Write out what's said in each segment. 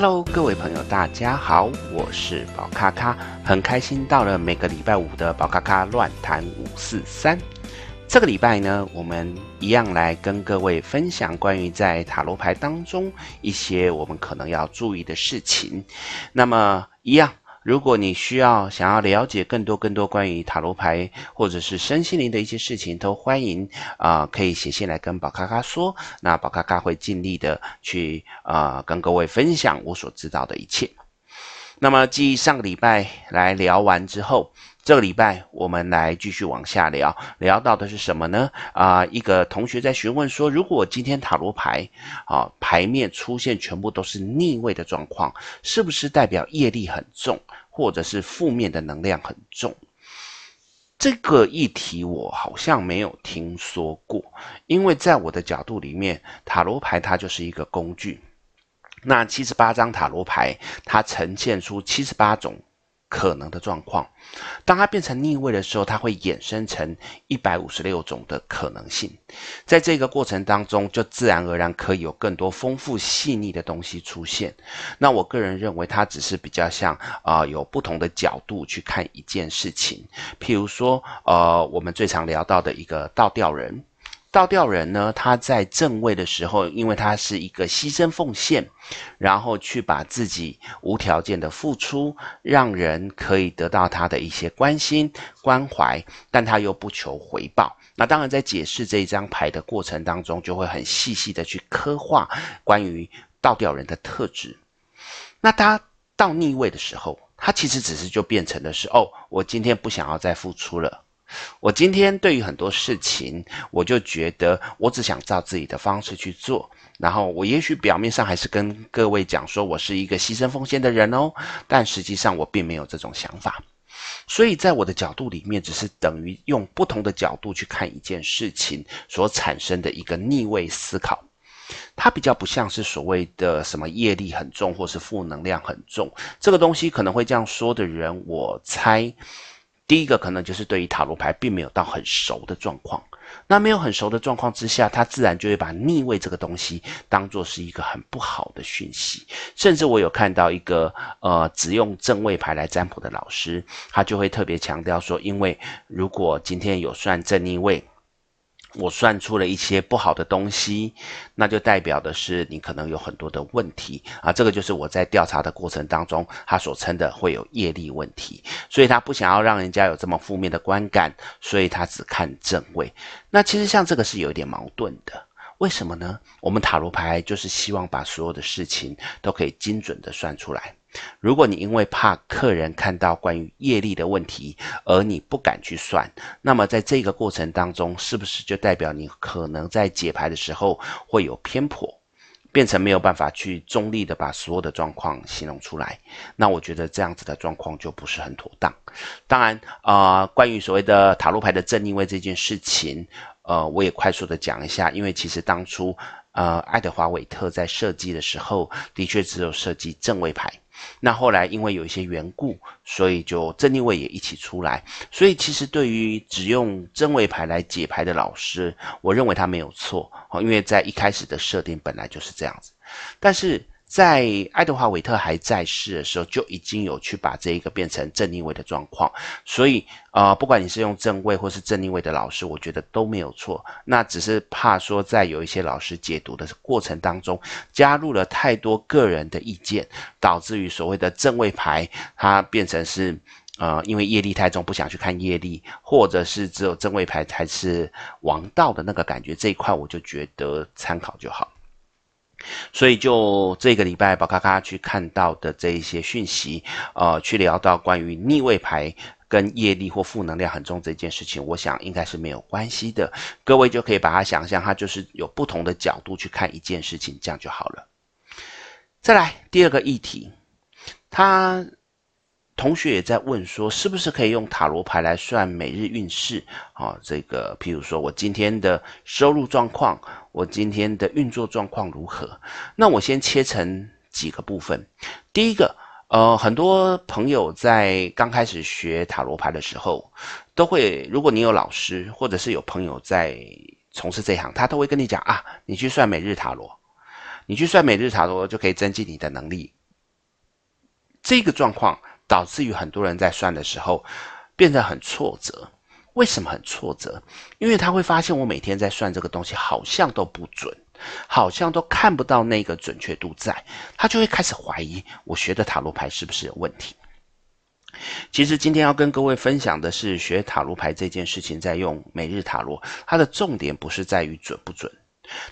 Hello，各位朋友，大家好，我是宝咖咖，很开心到了每个礼拜五的宝咖咖乱谈五四三。这个礼拜呢，我们一样来跟各位分享关于在塔罗牌当中一些我们可能要注意的事情。那么，一样。如果你需要想要了解更多更多关于塔罗牌或者是身心灵的一些事情，都欢迎啊、可以写信来跟宝咖咖说。那宝咖咖会尽力的去啊、跟各位分享我所知道的一切。那么，继上个礼拜来聊完之后，这个礼拜我们来继续往下聊，聊到的是什么呢？啊、一个同学在询问说，如果今天塔罗牌啊牌面出现全部都是逆位的状况，是不是代表业力很重？或者是负面的能量很重，这个议题我好像没有听说过，因为在我的角度里面，塔罗牌它就是一个工具，那七十八张塔罗牌它呈现出七十八种。可能的状况，当它变成逆位的时候，它会衍生成一百五十六种的可能性。在这个过程当中，就自然而然可以有更多丰富细腻的东西出现。那我个人认为，它只是比较像啊、有不同的角度去看一件事情。譬如说，呃，我们最常聊到的一个倒吊人。倒吊人呢，他在正位的时候，因为他是一个牺牲奉献，然后去把自己无条件的付出，让人可以得到他的一些关心关怀，但他又不求回报。那当然，在解释这一张牌的过程当中，就会很细细的去刻画关于倒吊人的特质。那他到逆位的时候，他其实只是就变成的是，哦，我今天不想要再付出了。我今天对于很多事情，我就觉得我只想照自己的方式去做，然后我也许表面上还是跟各位讲说我是一个牺牲奉献的人哦，但实际上我并没有这种想法。所以在我的角度里面，只是等于用不同的角度去看一件事情所产生的一个逆位思考，它比较不像是所谓的什么业力很重或是负能量很重，这个东西可能会这样说的人，我猜。第一个可能就是对于塔罗牌并没有到很熟的状况，那没有很熟的状况之下，他自然就会把逆位这个东西当作是一个很不好的讯息。甚至我有看到一个呃只用正位牌来占卜的老师，他就会特别强调说，因为如果今天有算正逆位。我算出了一些不好的东西，那就代表的是你可能有很多的问题啊。这个就是我在调查的过程当中，他所称的会有业力问题，所以他不想要让人家有这么负面的观感，所以他只看正位。那其实像这个是有一点矛盾的，为什么呢？我们塔罗牌就是希望把所有的事情都可以精准的算出来。如果你因为怕客人看到关于业力的问题，而你不敢去算，那么在这个过程当中，是不是就代表你可能在解牌的时候会有偏颇，变成没有办法去中立的把所有的状况形容出来？那我觉得这样子的状况就不是很妥当。当然，啊、关于所谓的塔罗牌的正逆位这件事情，呃，我也快速的讲一下，因为其实当初，呃，爱德华韦特在设计的时候，的确只有设计正位牌。那后来因为有一些缘故，所以就正逆位也一起出来。所以其实对于只用正位牌来解牌的老师，我认为他没有错，因为在一开始的设定本来就是这样子。但是。在爱德华韦特还在世的时候，就已经有去把这一个变成正逆位的状况，所以呃，不管你是用正位或是正逆位的老师，我觉得都没有错。那只是怕说，在有一些老师解读的过程当中，加入了太多个人的意见，导致于所谓的正位牌，它变成是呃，因为业力太重，不想去看业力，或者是只有正位牌才是王道的那个感觉。这一块我就觉得参考就好。所以，就这个礼拜宝咖咖去看到的这一些讯息，呃，去聊到关于逆位牌跟业力或负能量很重这件事情，我想应该是没有关系的。各位就可以把它想象，它就是有不同的角度去看一件事情，这样就好了。再来第二个议题，它。同学也在问说，是不是可以用塔罗牌来算每日运势？啊，这个，譬如说我今天的收入状况，我今天的运作状况如何？那我先切成几个部分。第一个，呃，很多朋友在刚开始学塔罗牌的时候，都会，如果你有老师或者是有朋友在从事这一行，他都会跟你讲啊，你去算每日塔罗，你去算每日塔罗就可以增进你的能力。这个状况导致于很多人在算的时候变得很挫折。为什么很挫折？因为他会发现我每天在算这个东西好像都不准，好像都看不到那个准确度在，他就会开始怀疑我学的塔罗牌是不是有问题。其实今天要跟各位分享的是学塔罗牌这件事情，在用每日塔罗，它的重点不是在于准不准，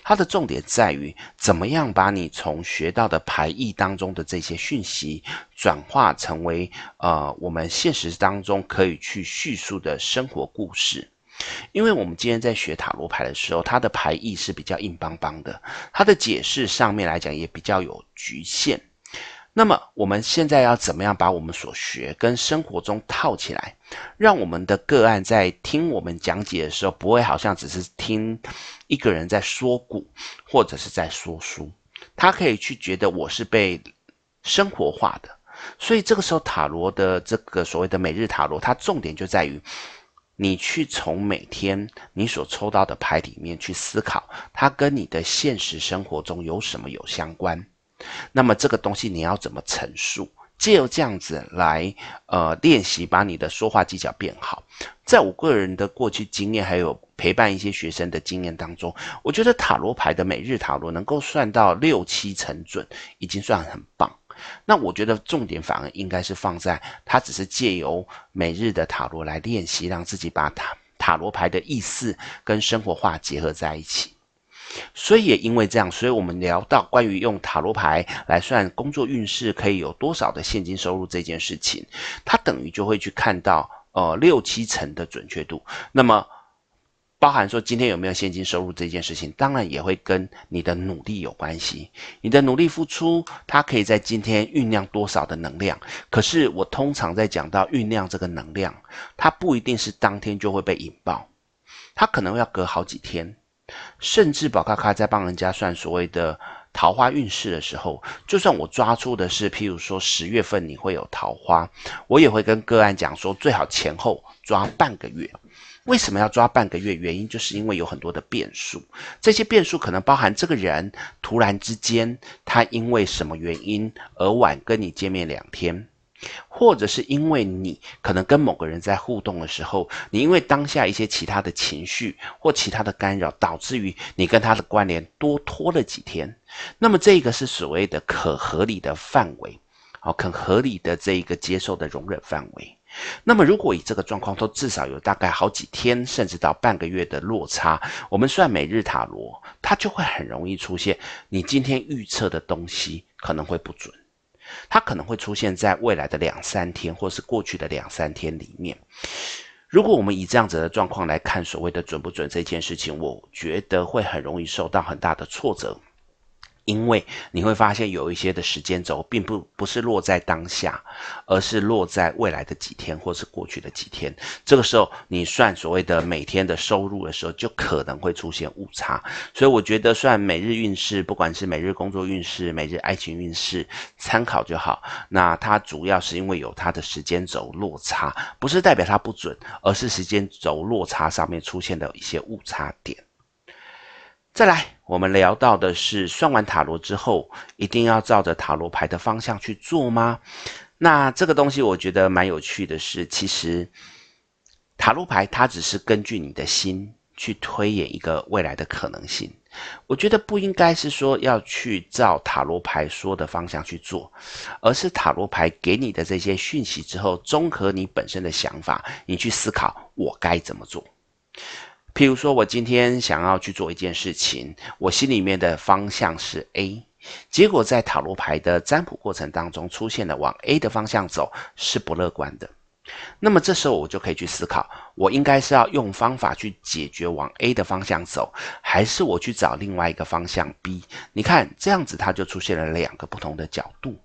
它的重点在于怎么样把你从学到的牌意当中的这些讯息，转化成为呃我们现实当中可以去叙述的生活故事。因为我们今天在学塔罗牌的时候，它的牌意是比较硬邦邦的，它的解释上面来讲也比较有局限。那么我们现在要怎么样把我们所学跟生活中套起来，让我们的个案在听我们讲解的时候，不会好像只是听一个人在说古或者是在说书，他可以去觉得我是被生活化的。所以这个时候塔罗的这个所谓的每日塔罗，它重点就在于你去从每天你所抽到的牌里面去思考，它跟你的现实生活中有什么有相关。那么这个东西你要怎么陈述？借由这样子来呃练习，把你的说话技巧变好。在我个人的过去经验，还有陪伴一些学生的经验当中，我觉得塔罗牌的每日塔罗能够算到六七成准，已经算很棒。那我觉得重点反而应该是放在它只是借由每日的塔罗来练习，让自己把塔塔罗牌的意思跟生活化结合在一起。所以也因为这样，所以我们聊到关于用塔罗牌来算工作运势可以有多少的现金收入这件事情，它等于就会去看到呃六七成的准确度。那么包含说今天有没有现金收入这件事情，当然也会跟你的努力有关系。你的努力付出，它可以在今天酝酿多少的能量。可是我通常在讲到酝酿这个能量，它不一定是当天就会被引爆，它可能要隔好几天。甚至宝咖咖在帮人家算所谓的桃花运势的时候，就算我抓出的是，譬如说十月份你会有桃花，我也会跟个案讲说，最好前后抓半个月。为什么要抓半个月？原因就是因为有很多的变数，这些变数可能包含这个人突然之间他因为什么原因而晚跟你见面两天。或者是因为你可能跟某个人在互动的时候，你因为当下一些其他的情绪或其他的干扰，导致于你跟他的关联多拖了几天。那么这个是所谓的可合理的范围，好，可合理的这一个接受的容忍范围。那么如果以这个状况都至少有大概好几天，甚至到半个月的落差，我们算每日塔罗，它就会很容易出现你今天预测的东西可能会不准。它可能会出现在未来的两三天，或是过去的两三天里面。如果我们以这样子的状况来看，所谓的准不准这件事情，我觉得会很容易受到很大的挫折。因为你会发现有一些的时间轴并不不是落在当下，而是落在未来的几天或是过去的几天。这个时候你算所谓的每天的收入的时候，就可能会出现误差。所以我觉得算每日运势，不管是每日工作运势、每日爱情运势，参考就好。那它主要是因为有它的时间轴落差，不是代表它不准，而是时间轴落差上面出现的一些误差点。再来，我们聊到的是算完塔罗之后，一定要照着塔罗牌的方向去做吗？那这个东西我觉得蛮有趣的是，其实塔罗牌它只是根据你的心去推演一个未来的可能性。我觉得不应该是说要去照塔罗牌说的方向去做，而是塔罗牌给你的这些讯息之后，综合你本身的想法，你去思考我该怎么做。譬如说，我今天想要去做一件事情，我心里面的方向是 A，结果在塔罗牌的占卜过程当中出现了往 A 的方向走是不乐观的。那么这时候我就可以去思考，我应该是要用方法去解决往 A 的方向走，还是我去找另外一个方向 B？你看这样子，它就出现了两个不同的角度。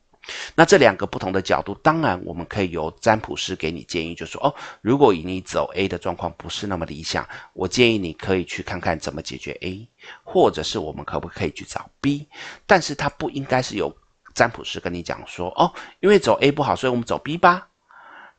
那这两个不同的角度，当然我们可以由占卜师给你建议，就说哦，如果以你走 A 的状况不是那么理想，我建议你可以去看看怎么解决 A，或者是我们可不可以去找 B？但是它不应该是由占卜师跟你讲说哦，因为走 A 不好，所以我们走 B 吧。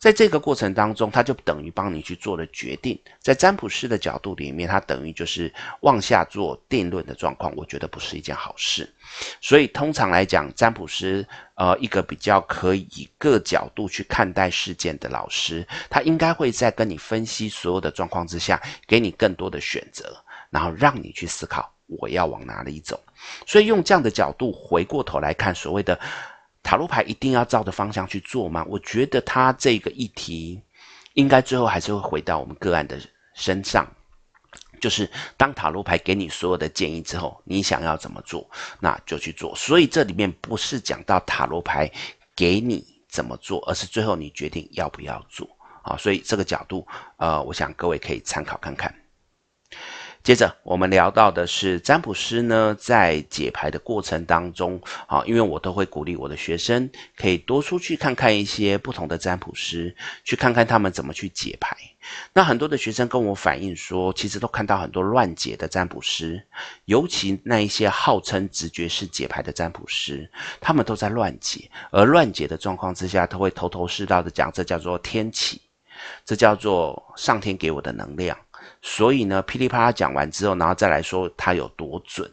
在这个过程当中，他就等于帮你去做了决定。在占卜师的角度里面，他等于就是往下做定论的状况，我觉得不是一件好事。所以通常来讲，占卜师呃一个比较可以各角度去看待事件的老师，他应该会在跟你分析所有的状况之下，给你更多的选择，然后让你去思考我要往哪里走。所以用这样的角度回过头来看，所谓的。塔罗牌一定要照着方向去做吗？我觉得他这个议题，应该最后还是会回到我们个案的身上，就是当塔罗牌给你所有的建议之后，你想要怎么做，那就去做。所以这里面不是讲到塔罗牌给你怎么做，而是最后你决定要不要做啊。所以这个角度，呃，我想各位可以参考看看。接着我们聊到的是占卜师呢，在解牌的过程当中，啊，因为我都会鼓励我的学生可以多出去看看一些不同的占卜师，去看看他们怎么去解牌。那很多的学生跟我反映说，其实都看到很多乱解的占卜师，尤其那一些号称直觉式解牌的占卜师，他们都在乱解，而乱解的状况之下，他会头头是道的讲，这叫做天启，这叫做上天给我的能量。所以呢，噼里啪啦讲完之后，然后再来说它有多准，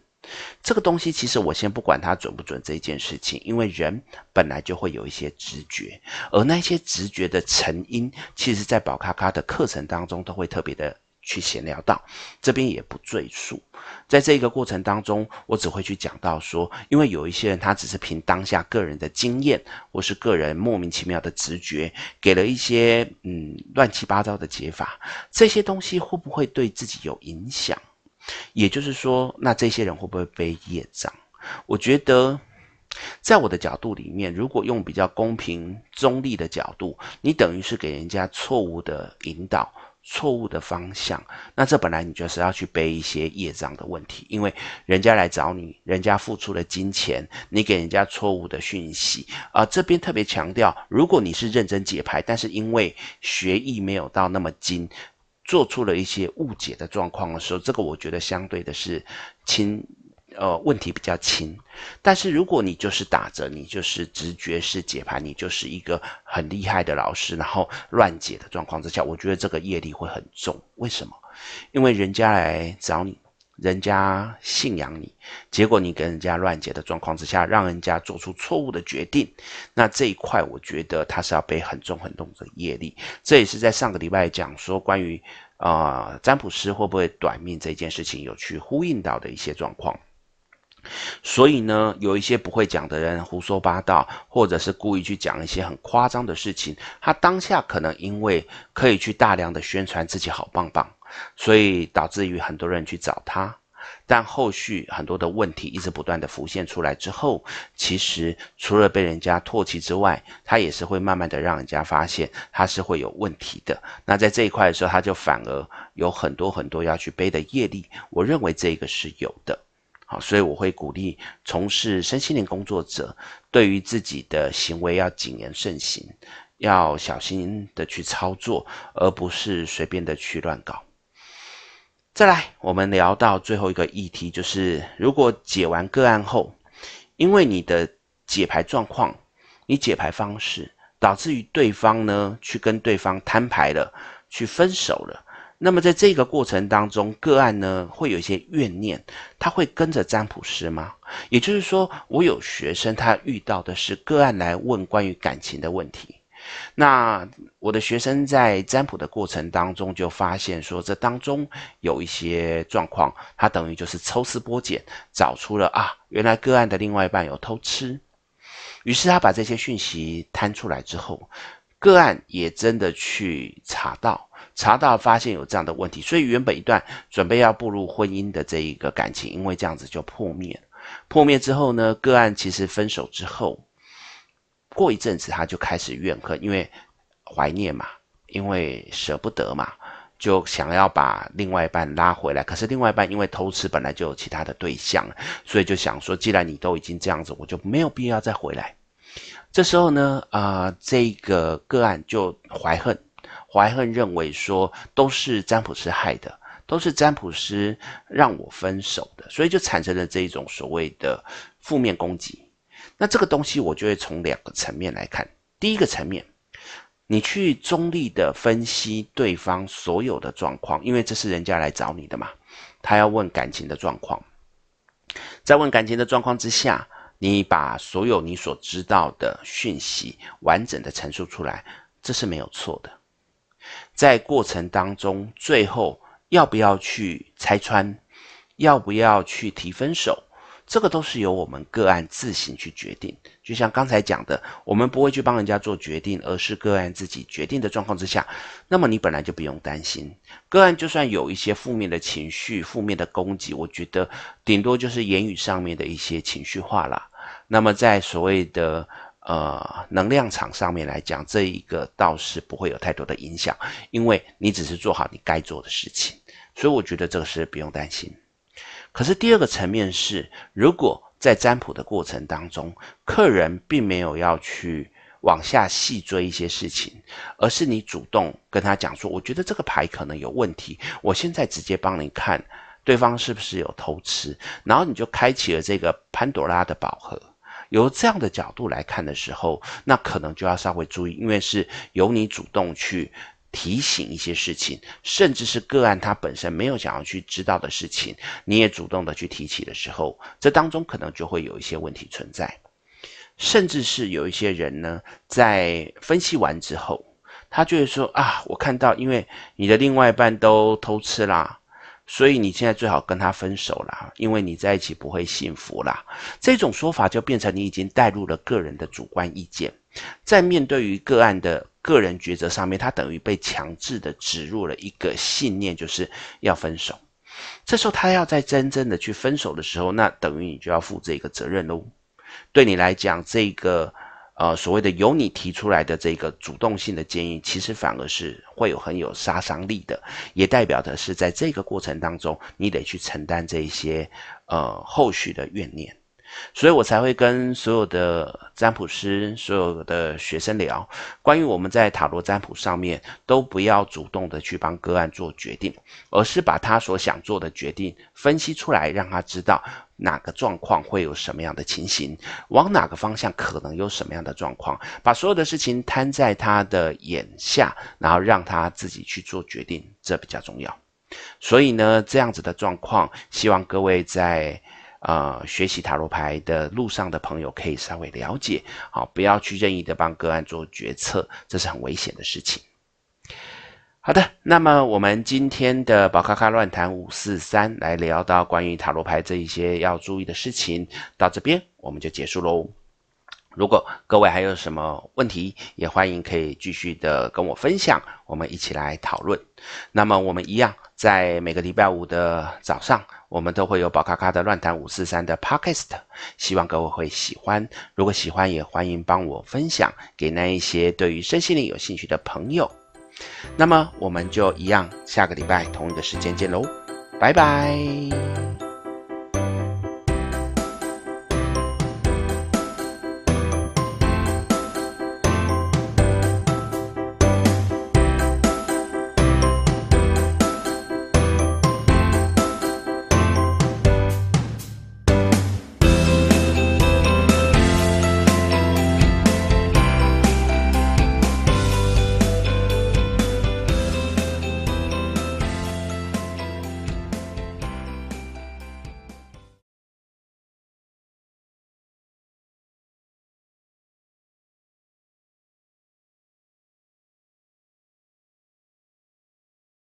这个东西其实我先不管它准不准这一件事情，因为人本来就会有一些直觉，而那些直觉的成因，其实在宝咖咖的课程当中都会特别的。去闲聊到这边也不赘述，在这个过程当中，我只会去讲到说，因为有一些人他只是凭当下个人的经验或是个人莫名其妙的直觉，给了一些嗯乱七八糟的解法，这些东西会不会对自己有影响？也就是说，那这些人会不会背业障？我觉得，在我的角度里面，如果用比较公平中立的角度，你等于是给人家错误的引导。错误的方向，那这本来你就是要去背一些业障的问题，因为人家来找你，人家付出了金钱，你给人家错误的讯息啊。这边特别强调，如果你是认真解牌，但是因为学艺没有到那么精，做出了一些误解的状况的时候，这个我觉得相对的是轻。呃，问题比较轻，但是如果你就是打着你就是直觉式解盘，你就是一个很厉害的老师，然后乱解的状况之下，我觉得这个业力会很重。为什么？因为人家来找你，人家信仰你，结果你跟人家乱解的状况之下，让人家做出错误的决定，那这一块我觉得他是要背很重很重的业力。这也是在上个礼拜讲说关于啊、呃、占卜师会不会短命这件事情有去呼应到的一些状况。所以呢，有一些不会讲的人胡说八道，或者是故意去讲一些很夸张的事情。他当下可能因为可以去大量的宣传自己好棒棒，所以导致于很多人去找他。但后续很多的问题一直不断的浮现出来之后，其实除了被人家唾弃之外，他也是会慢慢的让人家发现他是会有问题的。那在这一块的时候，他就反而有很多很多要去背的业力。我认为这个是有的。好，所以我会鼓励从事身心灵工作者，对于自己的行为要谨言慎行，要小心的去操作，而不是随便的去乱搞。再来，我们聊到最后一个议题，就是如果解完个案后，因为你的解牌状况，你解牌方式，导致于对方呢去跟对方摊牌了，去分手了。那么在这个过程当中，个案呢会有一些怨念，他会跟着占卜师吗？也就是说，我有学生他遇到的是个案来问关于感情的问题，那我的学生在占卜的过程当中就发现说，这当中有一些状况，他等于就是抽丝剥茧，找出了啊，原来个案的另外一半有偷吃，于是他把这些讯息摊出来之后，个案也真的去查到。查到发现有这样的问题，所以原本一段准备要步入婚姻的这一个感情，因为这样子就破灭。破灭之后呢，个案其实分手之后，过一阵子他就开始怨恨，因为怀念嘛，因为舍不得嘛，就想要把另外一半拉回来。可是另外一半因为偷吃，本来就有其他的对象，所以就想说，既然你都已经这样子，我就没有必要再回来。这时候呢，啊、这个个案就怀恨。怀恨认为说都是占卜师害的，都是占卜师让我分手的，所以就产生了这一种所谓的负面攻击。那这个东西我就会从两个层面来看。第一个层面，你去中立的分析对方所有的状况，因为这是人家来找你的嘛，他要问感情的状况。在问感情的状况之下，你把所有你所知道的讯息完整的陈述出来，这是没有错的。在过程当中，最后要不要去拆穿，要不要去提分手，这个都是由我们个案自行去决定。就像刚才讲的，我们不会去帮人家做决定，而是个案自己决定的状况之下，那么你本来就不用担心。个案就算有一些负面的情绪、负面的攻击，我觉得顶多就是言语上面的一些情绪化啦。那么在所谓的呃能量场上面来讲，这一个倒是不会有太多的影响，因为你只是做好你该做的事情，所以我觉得这个是不用担心。可是第二个层面是，如果在占卜的过程当中，客人并没有要去往下细追一些事情，而是你主动跟他讲说，我觉得这个牌可能有问题，我现在直接帮你看对方是不是有偷吃，然后你就开启了这个潘朵拉的宝盒。由这样的角度来看的时候，那可能就要稍微注意，因为是由你主动去。提醒一些事情，甚至是个案他本身没有想要去知道的事情，你也主动的去提起的时候，这当中可能就会有一些问题存在。甚至是有一些人呢，在分析完之后，他就会说啊，我看到，因为你的另外一半都偷吃啦，所以你现在最好跟他分手啦，因为你在一起不会幸福啦。这种说法就变成你已经带入了个人的主观意见，在面对于个案的。个人抉择上面，他等于被强制的植入了一个信念，就是要分手。这时候他要在真正的去分手的时候，那等于你就要负这个责任喽。对你来讲，这个呃所谓的由你提出来的这个主动性的建议，其实反而是会有很有杀伤力的，也代表的是在这个过程当中，你得去承担这一些呃后续的怨念。所以我才会跟所有的占卜师、所有的学生聊，关于我们在塔罗占卜上面都不要主动的去帮个案做决定，而是把他所想做的决定分析出来，让他知道哪个状况会有什么样的情形，往哪个方向可能有什么样的状况，把所有的事情摊在他的眼下，然后让他自己去做决定，这比较重要。所以呢，这样子的状况，希望各位在。呃，学习塔罗牌的路上的朋友可以稍微了解，好，不要去任意的帮个案做决策，这是很危险的事情。好的，那么我们今天的宝咖咖乱谈五四三来聊到关于塔罗牌这一些要注意的事情，到这边我们就结束喽。如果各位还有什么问题，也欢迎可以继续的跟我分享，我们一起来讨论。那么我们一样，在每个礼拜五的早上，我们都会有宝咖咖的乱谈五四三的 Podcast，希望各位会喜欢。如果喜欢，也欢迎帮我分享给那一些对于身心灵有兴趣的朋友。那么我们就一样，下个礼拜同一个时间见喽，拜拜。